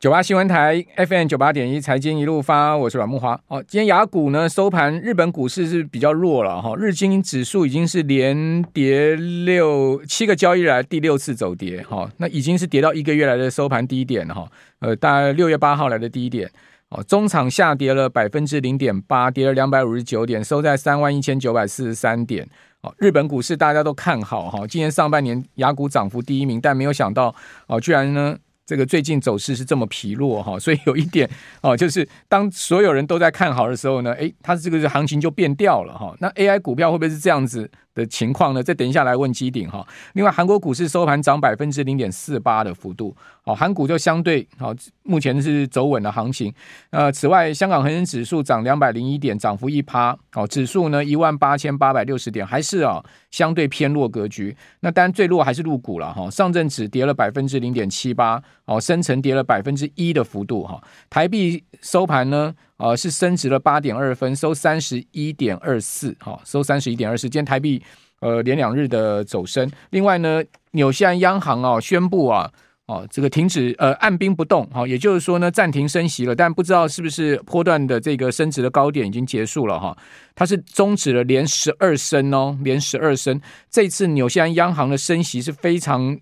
九八新闻台 FM 九八点一财经一路发，我是阮慕驊。哦，今天雅股呢收盘，日本股市是比较弱了哈，日经指数已经是连跌六七个交易日来第六次走跌哈，那已经是跌到一个月来的收盘低点哈，呃，大概六月八号来的低点。哦，中场下跌了百分之零点八，跌了两百五十九点，收在三万一千九百四十三点。哦，日本股市大家都看好哈，今年上半年雅股涨幅第一名，但没有想到哦，居然呢。这个最近走势是这么疲弱哈，所以有一点哦，就是当所有人都在看好的时候呢，诶，它这个行情就变调了哈。那 AI 股票会不会是这样子的情况呢？再等一下来问基鼎哈。另外，韩国股市收盘涨百分之零点四八的幅度，哦，韩股就相对好，目前是走稳的行情。呃，此外，香港恒生指数涨两百零一点，涨幅一趴，哦，指数呢一万八千八百六十点，还是啊相对偏弱格局。那当然最弱还是陆股了哈，上证指跌了百分之零点七八。哦，深成跌了百分之一的幅度哈，台币收盘呢，呃是升值了八点二分，收三十一点二四，哈，收三十一点二四。今天台币呃连两日的走升。另外呢，纽西兰央行啊宣布啊，哦这个停止呃按兵不动，哈，也就是说呢暂停升息了，但不知道是不是波段的这个升值的高点已经结束了哈，它是终止了连十二升哦，连十二升。这次纽西兰央行的升息是非常。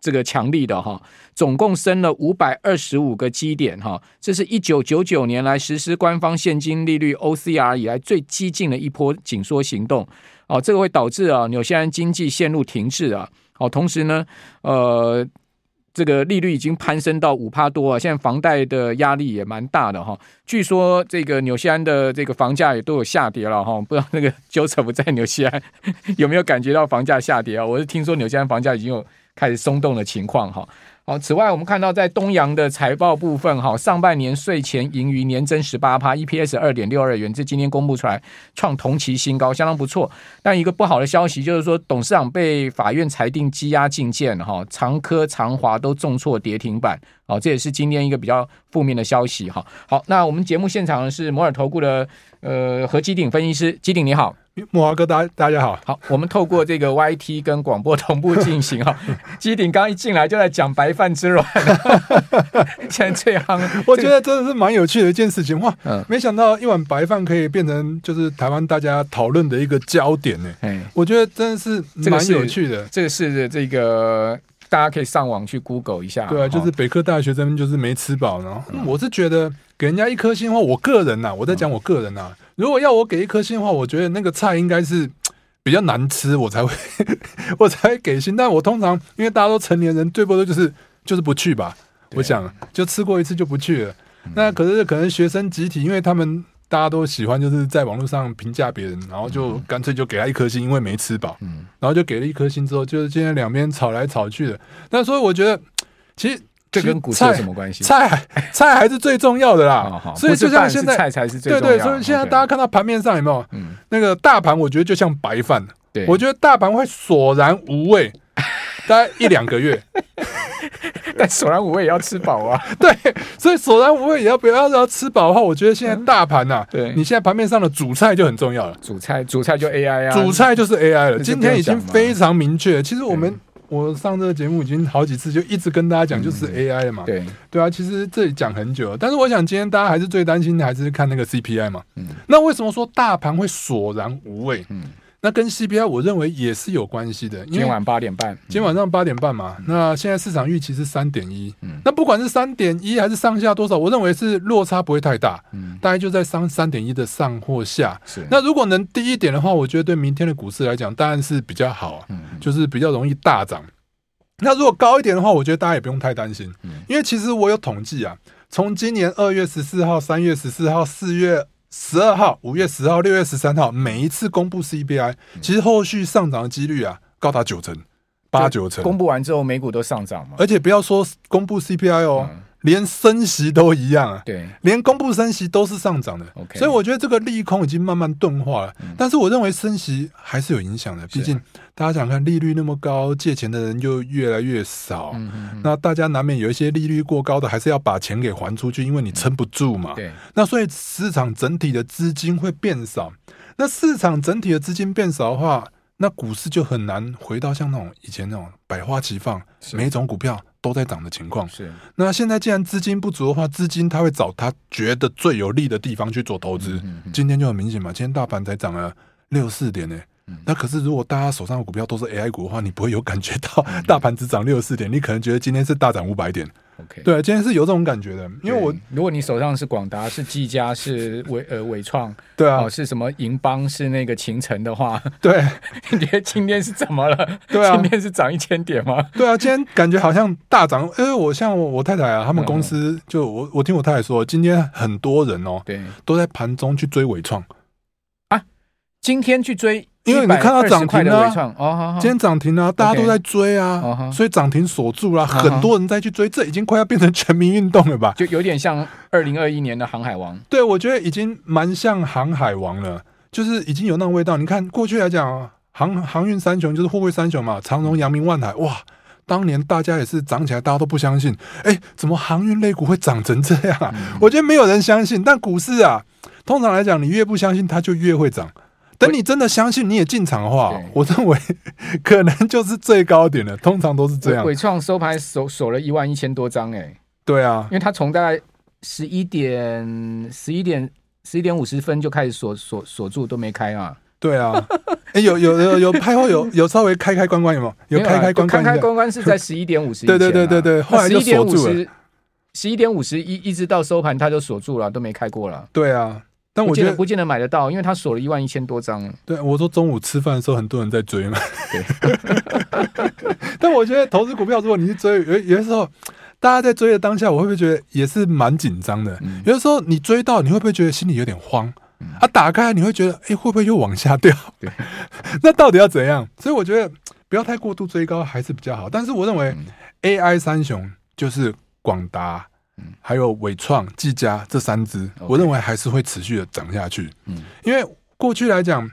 这个强力的哈，总共升了五百二十五个基点哈，这是一九九九年来实施官方现金利率 OCR 以来最激进的一波紧缩行动哦，这个会导致啊纽西兰经济陷入停滞啊，哦，同时呢，呃，这个利率已经攀升到五趴多啊，现在房贷的压力也蛮大的哈，据说这个纽西兰的这个房价也都有下跌了哈，不知道那个 Joseph 在纽西兰 有没有感觉到房价下跌啊？我是听说纽西兰房价已经有。开始松动的情况哈，好，此外我们看到在东阳的财报部分哈，上半年税前盈余年增十八趴，EPS 二点六二元，这今天公布出来创同期新高，相当不错。但一个不好的消息就是说，董事长被法院裁定羁押禁见哈，长科、长华都重挫跌停板，好，这也是今天一个比较负面的消息哈。好，那我们节目现场是摩尔投顾的呃何基鼎分析师，基鼎你好。木华哥，大家大家好，好，我们透过这个 YT 跟广播同步进行哈。基鼎刚一进来就在讲白饭之乱，现在最夯，我觉得真的是蛮有趣的一件事情哇！嗯，没想到一碗白饭可以变成就是台湾大家讨论的一个焦点呢。嗯，我觉得真的是蛮有趣的。这个是这个大家可以上网去 Google 一下。对啊，就是北科大学生就是没吃饱呢。我是觉得给人家一颗星的话，我个人呐，我在讲我个人呐。如果要我给一颗星的话，我觉得那个菜应该是比较难吃，我才会 我才会给星。但我通常因为大家都成年人，最多就是就是不去吧。我想就吃过一次就不去了。那可是可能学生集体，因为他们大家都喜欢就是在网络上评价别人，然后就干脆就给他一颗星，因为没吃饱。然后就给了一颗星之后，就是今天两边吵来吵去的。那所以我觉得其实。这跟股市有什么关系？菜菜还是最重要的啦，所以就像现在菜才是最重要的。对对，所以现在大家看到盘面上有没有？那个大盘，我觉得就像白饭。对，我觉得大盘会索然无味，大概一两个月。但索然无味也要吃饱啊。对，所以索然无味也要不要要吃饱的话，我觉得现在大盘呐，对，你现在盘面上的主菜就很重要了。主菜，主菜就 AI 啊，主菜就是 AI 了。今天已经非常明确。其实我们。我上这个节目已经好几次，就一直跟大家讲，就是 AI 了嘛。对对啊，其实这里讲很久了，但是我想今天大家还是最担心的还是看那个 CPI 嘛。嗯。那为什么说大盘会索然无味？嗯。那跟 CPI 我认为也是有关系的。今晚八点半，今晚上八点半嘛。嗯、那现在市场预期是三点一。嗯。那不管是三点一还是上下多少，我认为是落差不会太大。嗯。大概就在三三点一的上或下。是。那如果能低一点的话，我觉得对明天的股市来讲，当然是比较好。嗯。就是比较容易大涨。那如果高一点的话，我觉得大家也不用太担心。嗯。因为其实我有统计啊，从今年二月十四号、三月十四号、四月。十二号、五月十号、六月十三号，每一次公布 CPI，其实后续上涨的几率啊，高达九成、八九成。公布完之后，美股都上涨嘛。而且不要说公布 CPI 哦。嗯连升息都一样啊，对，连公布升息都是上涨的.所以我觉得这个利空已经慢慢钝化了。嗯、但是我认为升息还是有影响的，毕竟大家想看利率那么高，借钱的人就越来越少，嗯、哼哼那大家难免有一些利率过高的，还是要把钱给还出去，因为你撑不住嘛。嗯、对，那所以市场整体的资金会变少。那市场整体的资金变少的话，那股市就很难回到像那种以前那种百花齐放，每一种股票。都在涨的情况。是，那现在既然资金不足的话，资金他会找他觉得最有利的地方去做投资。嗯嗯嗯，今天就很明显嘛，今天大盘才涨了六四点呢、欸。那可是，如果大家手上的股票都是 AI 股的话，你不会有感觉到 大盘只涨六十四点，你可能觉得今天是大涨五百点。OK，对，今天是有这种感觉的，因为我如果你手上是广达、是技嘉、是伟呃伟创，对啊，哦，是什么银邦、是那个秦晨的话，对，你觉得今天是怎么了？对啊，今天是涨一千点吗？对啊，今天感觉好像大涨。因为我像我太太啊，他们公司就我我听我太太说，今天很多人哦，对，都在盘中去追伟创啊，今天去追。因为你看到涨停了，哦，今天涨停了，大家都在追啊，所以涨停锁住了，很多人在去追，这已经快要变成全民运动了吧？就有点像二零二一年的航海王。对，我觉得已经蛮像航海王了，就是已经有那种味道。你看过去来讲，航航运三雄就是货柜三雄嘛，长荣、阳明、万海，哇，当年大家也是涨起来，大家都不相信，哎，怎么航运类股会涨成这样啊？我觉得没有人相信，但股市啊，通常来讲，你越不相信，它就越会涨。等你真的相信，你也进场的话，我认为可能就是最高点了。通常都是这样。伟创收盘锁锁了一万一千多张，哎，对啊，因为他从大概十一点、十一点、十一点五十分就开始锁锁锁住，都没开啊。对啊，哎，有有有有拍后有有稍微开开关关有没有？有开开关关，开开关关是在十一点五十。对对对对对，后来就锁住了。十一点五十一一直到收盘，他就锁住了，都没开过了。对啊。但我觉得不见得买得到，因为他锁了一万一千多张。对，我说中午吃饭的时候，很多人在追嘛。对。但我觉得投资股票，如果你去追，有有的时候大家在追的当下，我会不会觉得也是蛮紧张的？嗯、有的时候你追到，你会不会觉得心里有点慌？嗯、啊，打开你会觉得，哎、欸，会不会又往下掉？对。那到底要怎样？所以我觉得不要太过度追高还是比较好。但是我认为 AI 三雄就是广达。还有伟创、技嘉这三只.我认为还是会持续的涨下去。嗯，因为过去来讲，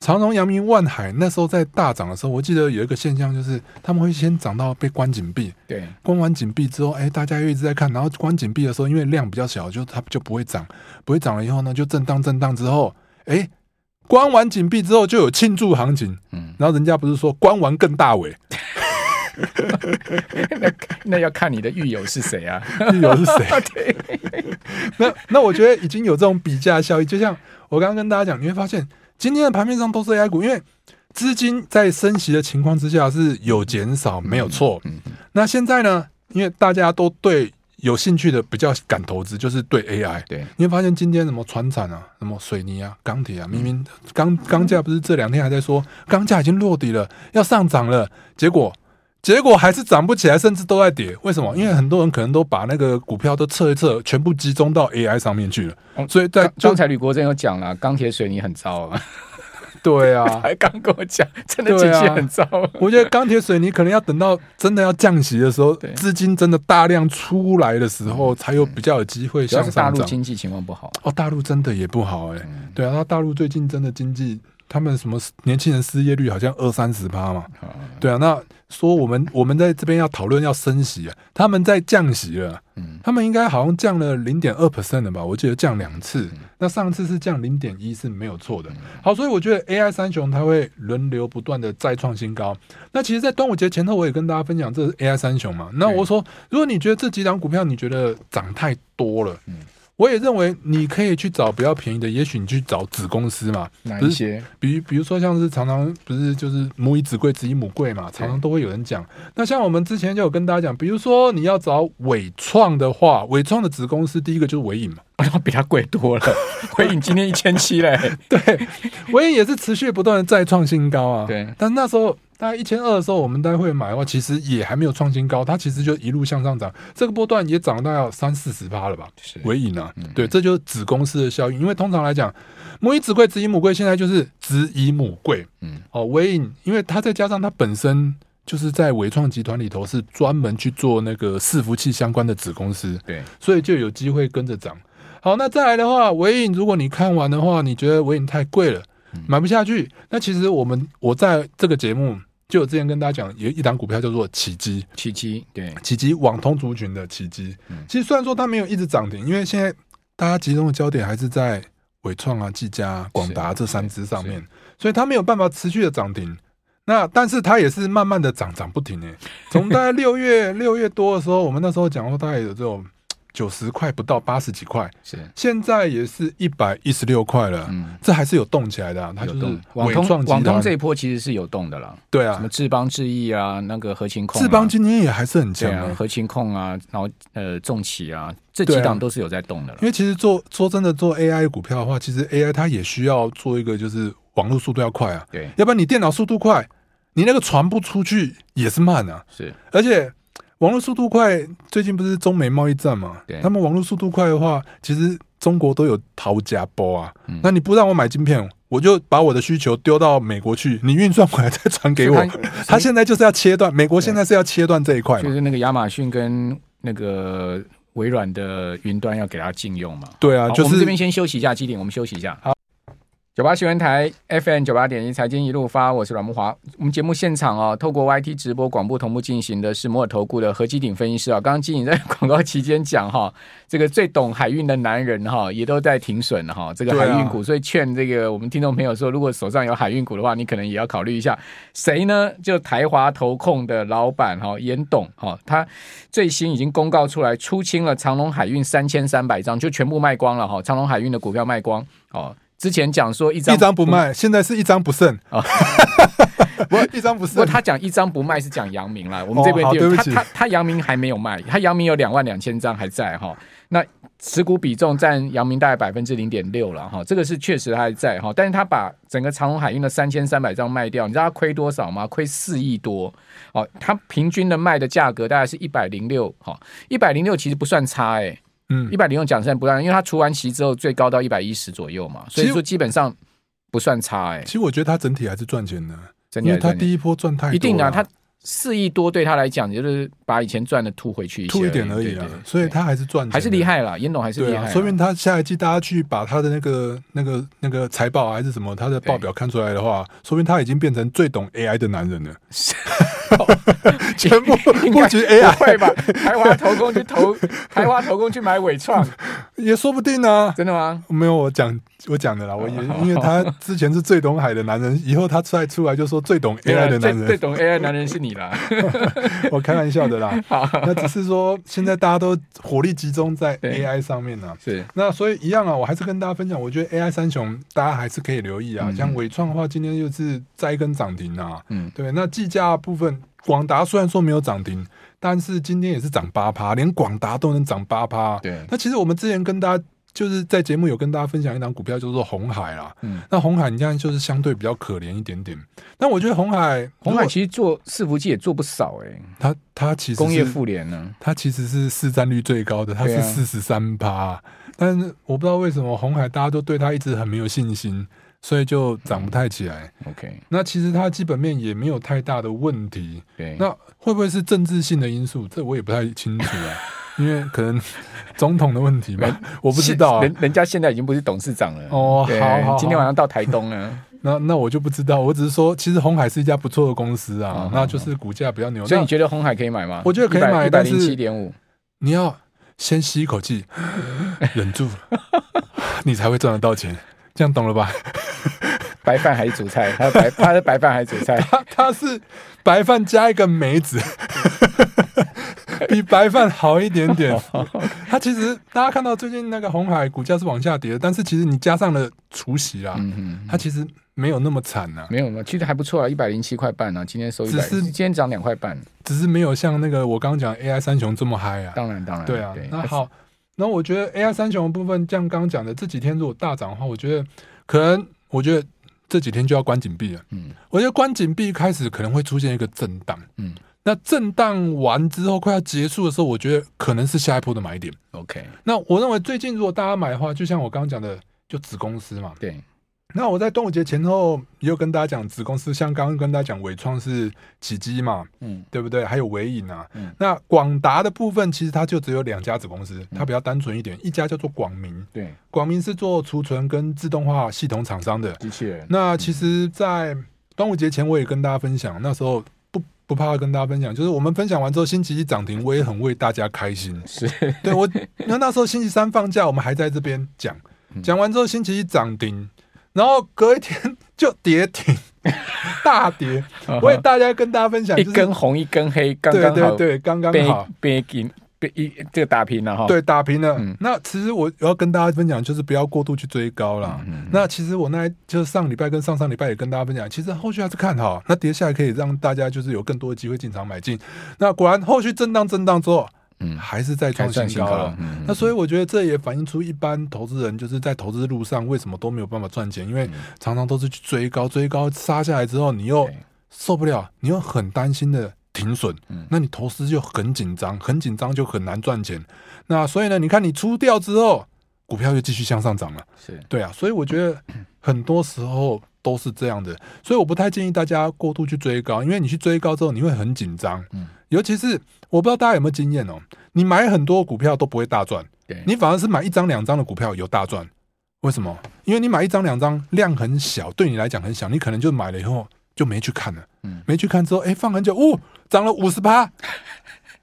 长荣、阳明、万海那时候在大涨的时候，我记得有一个现象，就是他们会先涨到被关紧闭。对，关完紧闭之后，哎，大家又一直在看，然后关紧闭的时候，因为量比较小，就它就不会涨，不会涨了以后呢，就震荡震荡之后，哎，关完紧闭之后就有庆祝行情。嗯，然后人家不是说关完更大尾。那那要看你的狱友是谁啊？狱友是谁？对，那那我觉得已经有这种比价效益。就像我刚刚跟大家讲，你会发现今天的盘面上都是 AI 股，因为资金在升息的情况之下是有减少，没有错。嗯那现在呢？因为大家都对有兴趣的比较敢投资，就是对 AI。对，你会发现今天什么船产啊，什么水泥啊、钢铁啊，明明钢钢价不是这两天还在说钢价已经落底了，要上涨了，结果。结果还是涨不起来，甚至都在跌。为什么？因为很多人可能都把那个股票都测一测，全部集中到 AI 上面去了。所以在刚才吕国珍有讲了，钢铁水泥很糟啊。对啊，还刚跟我讲，真的景气很糟。我觉得钢铁水泥可能要等到真的要降息的时候，资金真的大量出来的时候，才有比较有机会向上涨。大陆经济情况不好哦，大陆真的也不好哎。对啊，那大陆最近真的经济。他们什么年轻人失业率好像二三十趴嘛？对啊，那说我们我们在这边要讨论要升息啊，他们在降息了，嗯，他们应该好像降了零点二 percent 了吧？我记得降两次，那上次是降零点一，是没有错的。好，所以我觉得 AI 三雄它会轮流不断的再创新高。那其实，在端午节前后，我也跟大家分享，这是 AI 三雄嘛。那我说，如果你觉得这几档股票你觉得涨太多了，嗯。我也认为你可以去找比较便宜的，也许你去找子公司嘛，哪一些？比比如说像是常常不是就是母以子贵，子以母贵嘛，常常都会有人讲。那像我们之前就有跟大家讲，比如说你要找伟创的话，伟创的子公司第一个就是伟影嘛，然后比它贵多了。微影今天一千七嘞，对，微影也是持续不断的再创新高啊。对，但那时候。大概一千二的时候，我们待会买的话，其实也还没有创新高，它其实就一路向上涨，这个波段也涨了大概三四十趴了吧。是，纬颖啊，嗯、对，这就是子公司的效应。因为通常来讲，母以子贵，子以母贵，现在就是子以母贵。嗯，哦，微影，因为它再加上它本身就是在伟创集团里头是专门去做那个伺服器相关的子公司，对，所以就有机会跟着涨。好，那再来的话，尾影，如果你看完的话，你觉得尾影太贵了，买不下去，那其实我们我在这个节目。就我之前跟大家讲，有一档股票叫做奇迹，奇迹对，奇迹网通族群的奇迹。嗯、其实虽然说它没有一直涨停，因为现在大家集中的焦点还是在伟创啊、技嘉、广达这三只上面，所以它没有办法持续的涨停。那但是它也是慢慢的涨涨不停诶，从大概六月六月多的时候，我们那时候讲过，大概有这种。九十块不到八十几块，是。现在也是一百一十六块了。嗯，这还是有动起来的，啊，它就是网通网通这一波其实是有动的了。对啊，什么智邦智易啊，那个合情控，智邦今天也还是很强啊，合情控啊，然后呃重企啊，这几档都是有在动的了。因为其实做说真的做 AI 股票的话，其实 AI 它也需要做一个就是网络速度要快啊，对，要不然你电脑速度快，你那个传不出去也是慢啊，是，而且。网络速度快，最近不是中美贸易战嘛？对，他们网络速度快的话，其实中国都有讨价包啊。嗯、那你不让我买晶片，我就把我的需求丢到美国去，你运算回来再传给我。他，他现在就是要切断，美国现在是要切断这一块，就是那个亚马逊跟那个微软的云端要给他禁用嘛？对啊，就是我们这边先休息一下，基点我们休息一下。好。九八新闻台 FM 九八点一财经一路发，我是阮木华。我们节目现场啊，透过 YT 直播广播同步进行的是摩尔投顾的何基鼎分析师啊。刚刚基鼎在广告期间讲哈，这个最懂海运的男人哈，也都在停损哈。这个海运股，所以劝这个我们听众朋友说，如果手上有海运股的话，你可能也要考虑一下谁呢？就台华投控的老板哈严董哈，他最新已经公告出来，出清了长隆海运三千三百张，就全部卖光了哈。长隆海运的股票卖光哦。之前讲说一张一张不卖，现在是一张不剩啊！不，一张不剩。不过他讲一张不卖是讲阳明啦，我们这边对他他他阳明还没有卖，他阳明有两万两千张还在哈。那持股比重占阳明大概百分之零点六了哈，这个是确实还在哈。但是他把整个长虹海运的三千三百张卖掉，你知道他亏多少吗？亏四亿多哦。他平均的卖的价格大概是一百零六哈，一百零六其实不算差哎、欸。嗯，一百零六讲实在不算，因为他除完息之后最高到一百一十左右嘛，所以说基本上不算差哎、欸。其实我觉得他整体还是赚钱的，因为他第一波赚太多。一定啊，他四亿多对他来讲就是把以前赚的吐回去一些，吐一点而已啊。所以他还是赚，还是厉害了。严董还是厉害，说明他下一季大家去把他的那个那个那个财报还是什么他的报表看出来的话，说明他已经变成最懂 AI 的男人了。全部布局 AI 会吧？台华投工去投，台华投工去买伟创，也说不定呢。真的吗？没有，我讲我讲的啦。我也因为他之前是最懂海的男人，以后他再出来就说最懂 AI 的男人。最懂 AI 男人是你啦。我开玩笑的啦。那只是说现在大家都火力集中在 AI 上面呢。是。那所以一样啊，我还是跟大家分享，我觉得 AI 三雄大家还是可以留意啊。像伟创的话，今天又是摘一根涨停啊。嗯，对。那计价部分。广达虽然说没有涨停，但是今天也是涨八趴，连广达都能涨八趴。对，那其实我们之前跟大家就是在节目有跟大家分享一档股票，叫做红海啦。嗯，那红海你看就是相对比较可怜一点点。但我觉得红海，红海其实做伺服器也做不少哎、欸。它它其实工业妇联呢，它其实是市占率最高的，它是四十三趴。但是我不知道为什么红海大家都对它一直很没有信心。所以就涨不太起来。OK，那其实它基本面也没有太大的问题。对，那会不会是政治性的因素？这我也不太清楚啊，因为可能总统的问题吧，我不知道啊。人人家现在已经不是董事长了哦。好，好，今天晚上到台东了。那那我就不知道，我只是说，其实红海是一家不错的公司啊。那就是股价比较牛。所以你觉得红海可以买吗？我觉得可以买，但是七点五，你要先吸一口气，忍住，你才会赚得到钱。这样懂了吧？白饭还是主菜？他白，他是白饭还是主菜？他他是白饭加一个梅子，比白饭好一点点。它其实大家看到最近那个红海股价是往下跌的，但是其实你加上了除息啦，它其实没有那么惨呐。没有吗？其实还不错啊，一百零七块半啊，今天收一百，只是今天涨两块半，只是没有像那个我刚刚讲 AI 三雄这么嗨啊。当然当然，对啊。那好。那我觉得 AI 三雄的部分，像刚刚讲的这几天如果大涨的话，我觉得可能，我觉得这几天就要关紧闭了。嗯，我觉得关紧闭开始可能会出现一个震荡。嗯，那震荡完之后快要结束的时候，我觉得可能是下一波的买点。OK，那我认为最近如果大家买的话，就像我刚刚讲的，就子公司嘛。对。那我在端午节前后也有跟大家讲子公司，像刚刚跟大家讲伟创是起基嘛，嗯，对不对？还有伟影啊，嗯，那广达的部分其实它就只有两家子公司，它比较单纯一点，一家叫做广明，对，广明是做储存跟自动化系统厂商的机器人。那其实，在端午节前我也跟大家分享，那时候不不怕跟大家分享，就是我们分享完之后，星期一涨停，我也很为大家开心。是对我，那那时候星期三放假，我们还在这边讲，讲完之后星期一涨停。然后隔一天就跌停，大跌。我也大家跟大家分享，一根红一根黑，刚刚好，对对，刚刚好。被一这个打平了哈，对，打平了。嗯、那其实我要跟大家分享，就是不要过度去追高了。嗯嗯、那其实我那就是上礼拜跟上上礼拜也跟大家分享，其实后续还是看好。那跌下来可以让大家就是有更多的机会进场买进。那果然后续震荡震荡之后，嗯，还是在创新高了。嗯、那所以我觉得这也反映出一般投资人就是在投资路上为什么都没有办法赚钱，因为常常都是去追高，追高杀下来之后，你又受不了，你又很担心的。停损，嗯那你投资就很紧张，很紧张就很难赚钱。那所以呢，你看你出掉之后，股票又继续向上涨了。是对啊，所以我觉得很多时候都是这样的。所以我不太建议大家过度去追高，因为你去追高之后，你会很紧张。嗯，尤其是我不知道大家有没有经验哦，你买很多股票都不会大赚，你反而是买一张两张的股票有大赚。为什么？因为你买一张两张量很小，对你来讲很小，你可能就买了以后。就没去看了，嗯，没去看之后，哎，放很久，哦，涨了五十趴，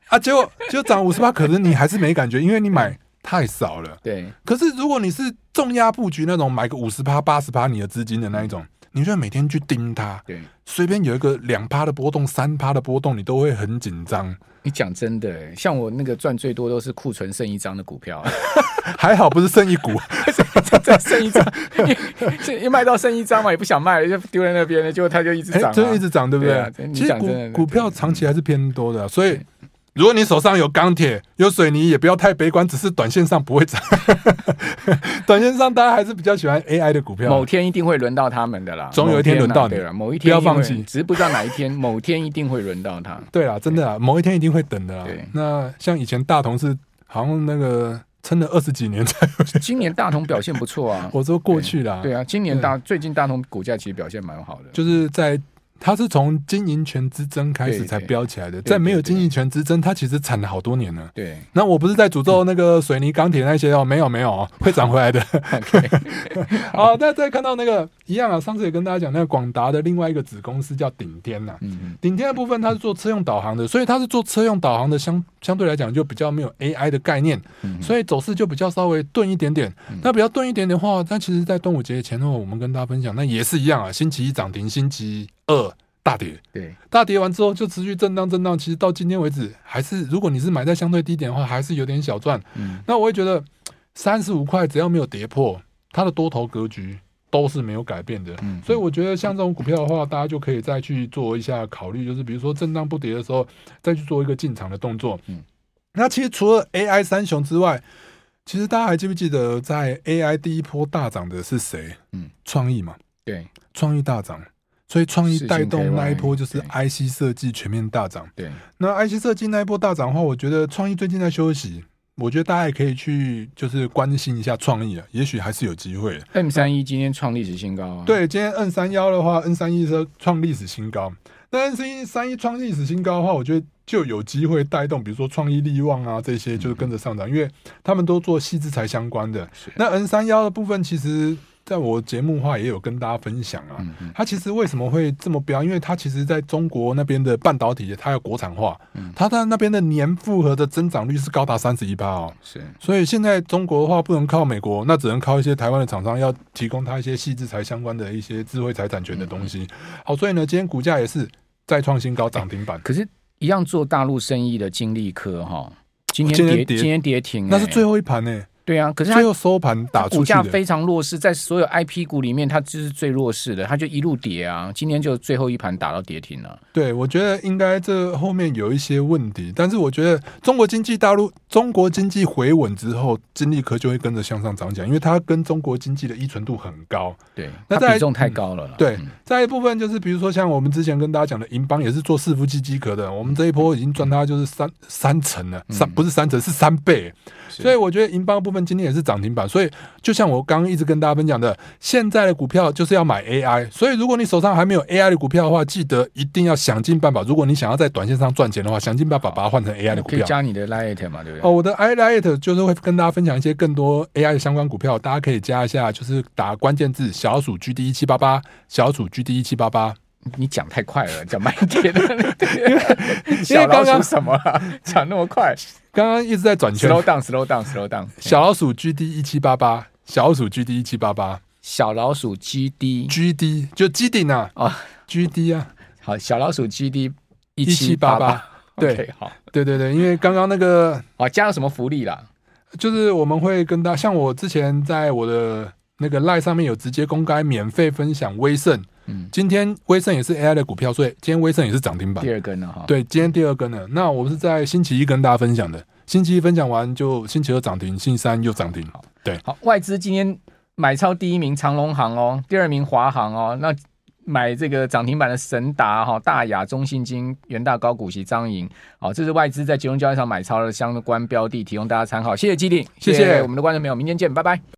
啊，结果就涨五十趴，可能你还是没感觉，因为你买太少了，对。可是如果你是重压布局那种，买个五十趴、八十趴你的资金的那一种，你就要每天去盯它，对，随便有一个两趴的波动、三趴的波动，你都会很紧张。你讲真的，像我那个赚最多都是库存剩一张的股票，还好不是剩一股，再剩一张，一卖到剩一张嘛，也不想卖了，就丢在那边了，结果它就一直涨，就、欸、一直涨，对不对？对其实股股票长期还是偏多的，所以。如果你手上有钢铁、有水泥，也不要太悲观，只是短线上不会涨。短线上大家还是比较喜欢 AI 的股票。某天一定会轮到他们的啦，总有一天轮到你了。某一天不要放弃，只是不知道哪一天。某天一定会轮到他。对啦，真的啊，某一天一定会等的啦。对，那像以前大同是好像那个撑了二十几年才有。今年大同表现不错啊。我说过去啦。对啊，今年大最近大同股价其实表现蛮好的，就是在。它是从经营权之争开始才飙起来的，在没有经营权之争，它其实惨了好多年了。对，那我不是在诅咒那个水泥、钢铁那些哦，没有没有，会涨回来的。好，那再看到那个一样啊，上次也跟大家讲，那个广达的另外一个子公司叫顶天呐。嗯，顶天的部分它是做车用导航的，所以它是做车用导航的，相相对来讲就比较没有 AI 的概念，所以走势就比较稍微钝一点点。那比较钝一点点的话，但其实在端午节前后，我们跟大家分享，那也是一样啊，星期一涨停，星期二大跌，对，大跌完之后就持续震荡震荡，其实到今天为止还是，如果你是买在相对低点的话，还是有点小赚。嗯，那我会觉得三十五块只要没有跌破，它的多头格局都是没有改变的。嗯，所以我觉得像这种股票的话，大家就可以再去做一下考虑，就是比如说震荡不跌的时候，再去做一个进场的动作。嗯，那其实除了 AI 三雄之外，其实大家还记不记得在 AI 第一波大涨的是谁？嗯，创意嘛，对，创意大涨。所以创意带动那一波就是 IC 设计全面大涨。对，那 IC 设计那一波大涨的话，我觉得创意最近在休息，我觉得大家也可以去就是关心一下创意啊，也许还是有机会。M 三一今天创历史新高啊！对，今天 N 三幺的话，N 三一是创历史新高。那 N 三一创历史新高的话，我觉得就有机会带动，比如说创意力旺啊这些，就是跟着上涨，因为他们都做矽智财相关的。那 N 三幺的部分其实。在我节目的话也有跟大家分享啊，它其实为什么会这么飙？因为它其实在中国那边的半导体，它要国产化，它在那边的年复合的增长率是高达三十一趴哦。是，所以现在中国的话不能靠美国，那只能靠一些台湾的厂商，要提供它一些矽智财相关的一些智慧财产权的东西。好，所以呢，今天股价也是再创新高，涨停板。可是，一样做大陆生意的金利科哈，今天跌，今天跌停，那是最后一盘呢。对啊，可是它最后收盘打出价非常弱势，在所有 IP 股里面，它就是最弱势的，它就一路跌啊。今天就最后一盘打到跌停了。对，我觉得应该这后面有一些问题，但是我觉得中国经济大陆中国经济回稳之后，金立科就会跟着向上涨起来，因为它跟中国经济的依存度很高。对，那它比重太高了。嗯、对，再一部分就是比如说像我们之前跟大家讲的银邦也是做伺服器机壳的，我们这一波已经赚它就是三三成了，三不是三成是三倍。所以我觉得银邦部分今天也是涨停板，所以就像我刚刚一直跟大家分享的，现在的股票就是要买 AI。所以如果你手上还没有 AI 的股票的话，记得一定要想尽办法。如果你想要在短线上赚钱的话，想尽办法把它换成 AI 的股票。可以加你的 Lite 嘛，对不对？哦，我的 i Lite 就是会跟大家分享一些更多 AI 的相关股票，大家可以加一下，就是打关键字小鼠 GD 一七八八，小鼠 GD 一七八八。你讲太快了，讲慢一点。因为刚刚什么 讲那么快？刚刚一直在转圈。Slow down, slow down, slow down。小老鼠 GD 一七八八，小老鼠 GD 一七八八。小老鼠 GD，GD 就基顶啊，哦，GD 啊，好，小老鼠 GD 一七八八，对，好，对对对，因为刚刚那个啊，加了什么福利啦？就是我们会跟大家，像我之前在我的那个 LINE 上面有直接公开免费分享威盛，嗯，今天威盛也是 AI 的股票，所以今天威盛也是涨停板，第二根了哈，对，今天第二根了。那我们是在星期一跟大家分享的，星期一分享完就星期二涨停，星期三又涨停，好，对，好，外资今天。买超第一名长隆行哦，第二名华航哦，那买这个涨停板的神达哈、大亚、中信金、元大高股息、彰银，好，这是外资在集中交易上买超的相关标的，提供大家参考。谢谢基鼎，谢谢我们的观众朋友，明天见，拜拜。